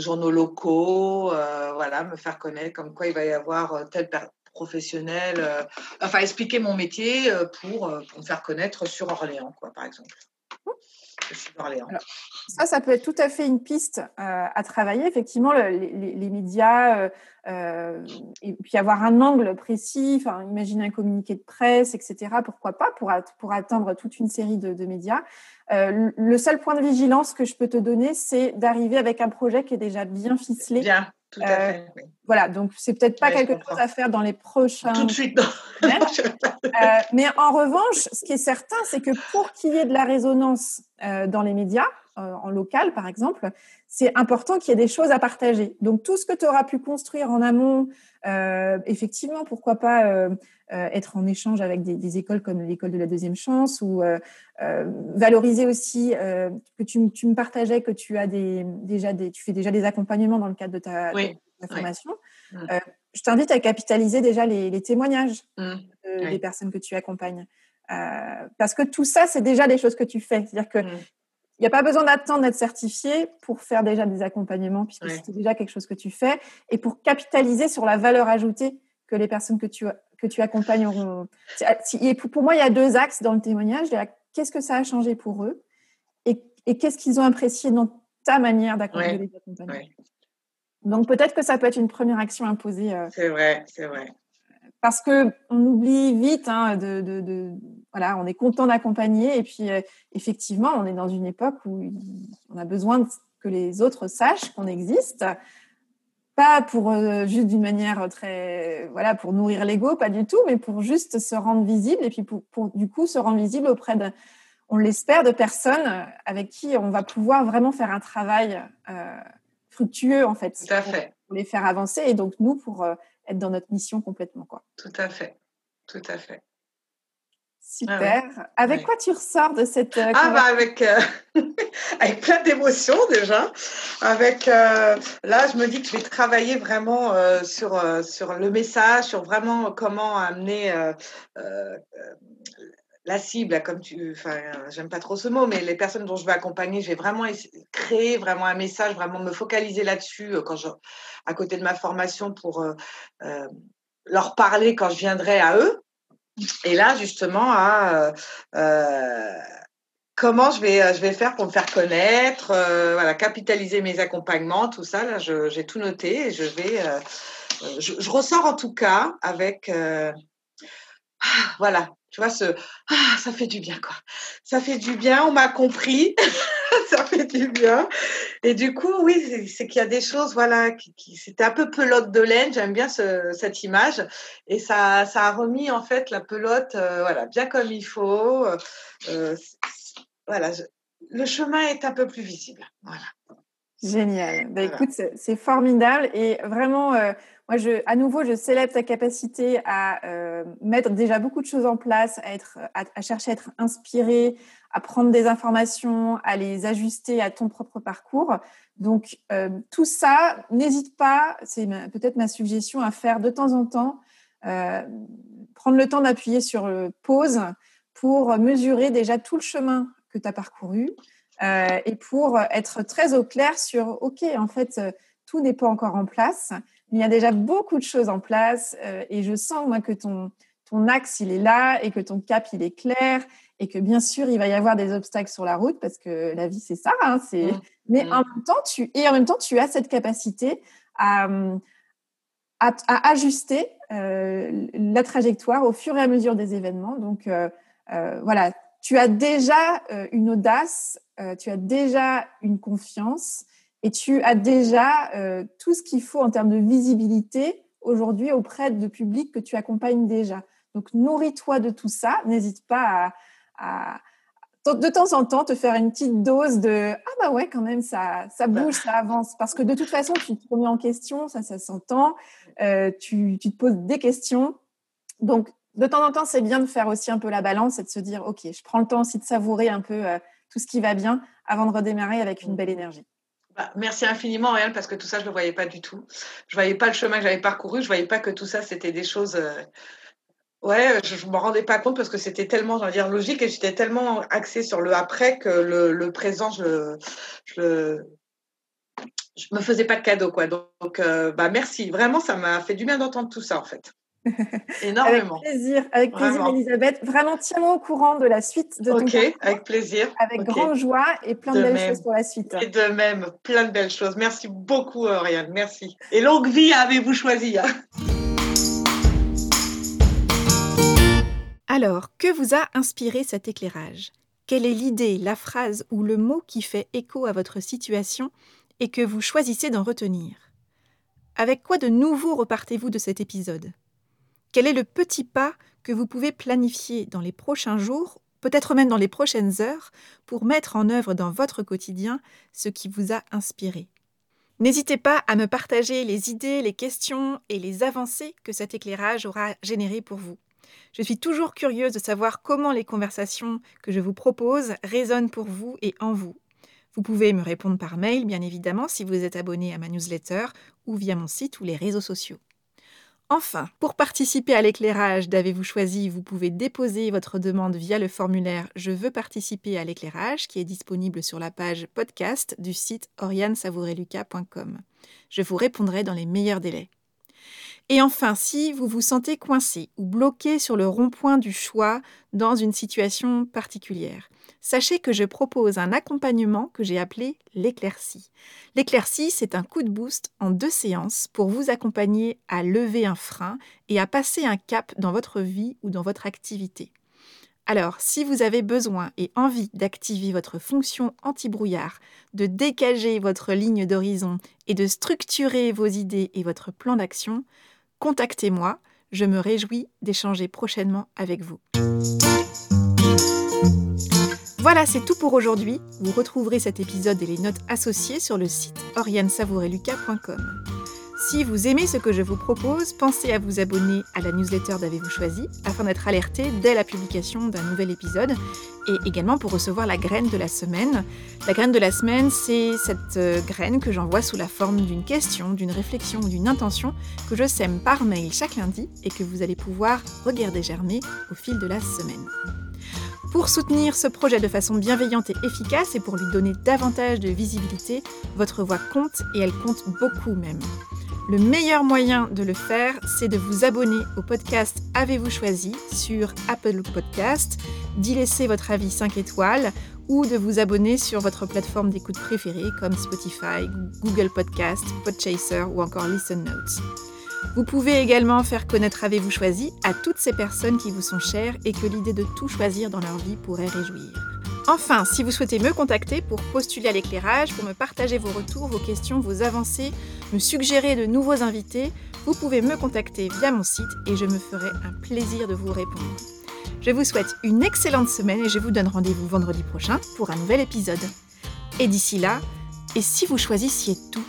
journaux locaux, euh, voilà, me faire connaître, comme quoi il va y avoir euh, telle, professionnel, euh, enfin expliquer mon métier euh, pour, euh, pour, me faire connaître sur Orléans, quoi, par exemple. ça, ça peut être tout à fait une piste à travailler. Effectivement, les, médias, et puis avoir un angle précis, imaginer un communiqué de presse, etc. Pourquoi pas pour, pour atteindre toute une série de, de médias. le seul point de vigilance que je peux te donner, c'est d'arriver avec un projet qui est déjà bien ficelé. Bien. Tout à euh, fait. Voilà, donc c'est peut-être pas quelque chose à faire dans les prochains. Tout de suite, non. Euh, mais en revanche, ce qui est certain, c'est que pour qu'il y ait de la résonance euh, dans les médias, en local par exemple, c'est important qu'il y ait des choses à partager. Donc tout ce que tu auras pu construire en amont, effectivement, pourquoi pas être en échange avec des, écoles comme l'école de la deuxième chance ou valoriser aussi que tu, me partageais que tu as des, déjà des, tu fais déjà des accompagnements dans le cadre de ta, formation. Mmh. je t'invite à capitaliser déjà les, témoignages mmh. des personnes que tu accompagnes. parce que tout ça, c'est déjà des choses que tu fais. C'est-à-dire que mmh. Il n'y a pas besoin d'attendre d'être certifié pour faire déjà des accompagnements, puisque c'est déjà quelque chose que tu fais, et pour capitaliser sur la valeur ajoutée que les personnes que tu, que tu accompagnes auront. Pour moi, il y a deux axes dans le témoignage. Qu'est-ce que ça a changé pour eux et, et qu'est-ce qu'ils ont apprécié dans ta manière d'accompagner les accompagner. Donc peut-être que ça peut être une première action imposée. Euh, c'est vrai, c'est vrai parce que on oublie vite hein, de, de, de, voilà, on est content d'accompagner et puis euh, effectivement, on est dans une époque où on a besoin que les autres sachent qu'on existe, pas pour euh, juste d'une manière très voilà pour nourrir l'ego, pas du tout, mais pour juste se rendre visible et puis pour, pour du coup se rendre visible auprès de, on l'espère, de personnes avec qui on va pouvoir vraiment faire un travail euh, fructueux en fait, Tout à fait. Pour, les faire avancer et donc nous pour être dans notre mission complètement. Quoi. Tout à fait, tout à fait. Super. Avec quoi tu ressors de cette euh, Ah bah avec euh, avec plein d'émotions déjà. Avec euh, là, je me dis que je vais travailler vraiment sur sur le message, sur vraiment comment amener la cible, comme tu, enfin, j'aime pas trop ce mot, mais les personnes dont je vais accompagner, je vais vraiment créer vraiment un message, vraiment me focaliser là-dessus quand je, à côté de ma formation pour euh, leur parler quand je viendrai à eux. Et là, justement, à comment je vais, je vais faire pour me faire connaître, voilà, capitaliser mes accompagnements, tout ça. Là, j'ai tout noté et je vais, je, ressors en tout cas avec, voilà, tu vois, ce ah, ça fait du bien, quoi. Ça fait du bien, on m'a compris, ça fait du bien. Et du coup, oui, c'est qu'il y a des choses, voilà, qui, c'était un peu pelote de laine, j'aime bien cette image. Et ça, ça a remis, en fait, la pelote, euh, voilà, bien comme il faut. Euh, voilà, le chemin est un peu plus visible. Voilà. Génial. Bah, écoute, c'est formidable et vraiment, euh, moi, je, à nouveau, je célèbre ta capacité à euh, mettre déjà beaucoup de choses en place, à, être, à, chercher à être inspiré, à prendre des informations, à les ajuster à ton propre parcours. Donc, euh, tout ça, n'hésite pas, c'est peut-être ma suggestion à faire de temps en temps, prendre le temps d'appuyer sur pause pour mesurer déjà tout le chemin que tu as parcouru et pour être très au clair sur, OK, en fait, tout n'est pas encore en place il y a déjà beaucoup de choses en place euh, et je sens moi que ton, ton axe, il est là et que ton cap, il est clair et que bien sûr, il va y avoir des obstacles sur la route parce que la vie, c'est ça. Hein, c'est... Mmh. Mais mmh. en même temps, tu... Et en même temps, tu as cette capacité à, à, ajuster euh, la trajectoire au fur et à mesure des événements. Donc, euh, euh, voilà, tu as déjà une audace, tu as déjà une confiance et tu as déjà tout ce qu'il faut en termes de visibilité aujourd'hui auprès de publics que tu accompagnes déjà. Donc, nourris-toi de tout ça. N'hésite pas à, de temps en temps te faire une petite dose de ah bah ouais quand même ça ça bah. bouge ça avance parce que de toute façon tu te remets en question ça ça s'entend euh, tu, tu, te poses des questions donc de temps en temps c'est bien de faire aussi un peu la balance et de se dire ok je prends le temps aussi de savourer un peu euh, tout ce qui va bien avant de redémarrer avec une belle énergie bah, merci infiniment, Réal, parce que tout ça, je ne le voyais pas du tout. Je ne voyais pas le chemin que j'avais parcouru. Je ne voyais pas que tout ça, c'était des choses. Euh, ouais, je ne me rendais pas compte parce que c'était tellement, dire, logique et j'étais tellement axée sur le après que le, présent, je je, je me faisais pas de cadeau, quoi. Donc, euh, bah, merci. Vraiment, ça m'a fait du bien d'entendre tout ça, en fait. Énormément. avec plaisir, avec plaisir, Elisabeth. Vraiment, tiens-moi au courant de la suite de Ok, avec plaisir. Avec grande joie et plein de, belles choses pour la suite. Et de même, plein de belles choses. Merci beaucoup, Oriane. Merci. Et longue vie avez-vous choisi. Hein. Alors, que vous a inspiré cet éclairage? Quelle est l'idée, la phrase ou le mot qui fait écho à votre situation et que vous choisissez d'en retenir? Avec quoi de nouveau repartez-vous de cet épisode? Quel est le petit pas que vous pouvez planifier dans les prochains jours, peut-être même dans les prochaines heures, pour mettre en œuvre dans votre quotidien ce qui vous a inspiré? N'hésitez pas à me partager les idées, les questions et les avancées que cet éclairage aura générées pour vous. Je suis toujours curieuse de savoir comment les conversations que je vous propose résonnent pour vous et en vous. Vous pouvez me répondre par mail, bien évidemment, si vous êtes abonné à ma newsletter ou via mon site ou les réseaux sociaux. Enfin, pour participer à l'éclairage d'Avez-vous choisi, vous pouvez déposer votre demande via le formulaire Je veux participer à l'éclairage qui est disponible sur la page podcast du site oriansavoureluca.com. Je vous répondrai dans les meilleurs délais. Et enfin, si vous vous sentez coincé ou bloqué sur le rond-point du choix dans une situation particulière, sachez que je propose un accompagnement que j'ai appelé l'éclaircie. L'éclaircie, c'est un coup de boost en deux séances pour vous accompagner à lever un frein et à passer un cap dans votre vie ou dans votre activité. Alors, si vous avez besoin et envie d'activer votre fonction anti-brouillard, de décager votre ligne d'horizon et de structurer vos idées et votre plan d'action, contactez-moi. Je me réjouis d'échanger prochainement avec vous. Voilà, c'est tout pour aujourd'hui. Vous retrouverez cet épisode et les notes associées sur le site oriansavoureluca.com. Si vous aimez ce que je vous propose, pensez à vous abonner à la newsletter d'Avez-vous choisi afin d'être alerté dès la publication d'un nouvel épisode et également pour recevoir la graine de la semaine. La graine de la semaine, c'est cette euh, graine que j'envoie sous la forme d'une question, d'une réflexion ou d'une intention que je sème par mail chaque lundi et que vous allez pouvoir regarder germer au fil de la semaine. Pour soutenir ce projet de façon bienveillante et efficace et pour lui donner davantage de visibilité, votre voix compte et elle compte beaucoup même. Le meilleur moyen de le faire, c'est de vous abonner au podcast Avez-vous choisi sur Apple Podcast, d'y laisser votre avis 5 étoiles ou de vous abonner sur votre plateforme d'écoute préférée comme Spotify, Google Podcast, Podchaser ou encore Listen Notes. Vous pouvez également faire connaître Avez-vous choisi à toutes ces personnes qui vous sont chères et que l'idée de tout choisir dans leur vie pourrait réjouir. Enfin, si vous souhaitez me contacter pour postuler à l'éclairage, pour me partager vos retours, vos questions, vos avancées, me suggérer de nouveaux invités, vous pouvez me contacter via mon site et je me ferai un plaisir de vous répondre. Je vous souhaite une excellente semaine et je vous donne rendez-vous vendredi prochain pour un nouvel épisode. Et d'ici là, et si vous choisissiez tout?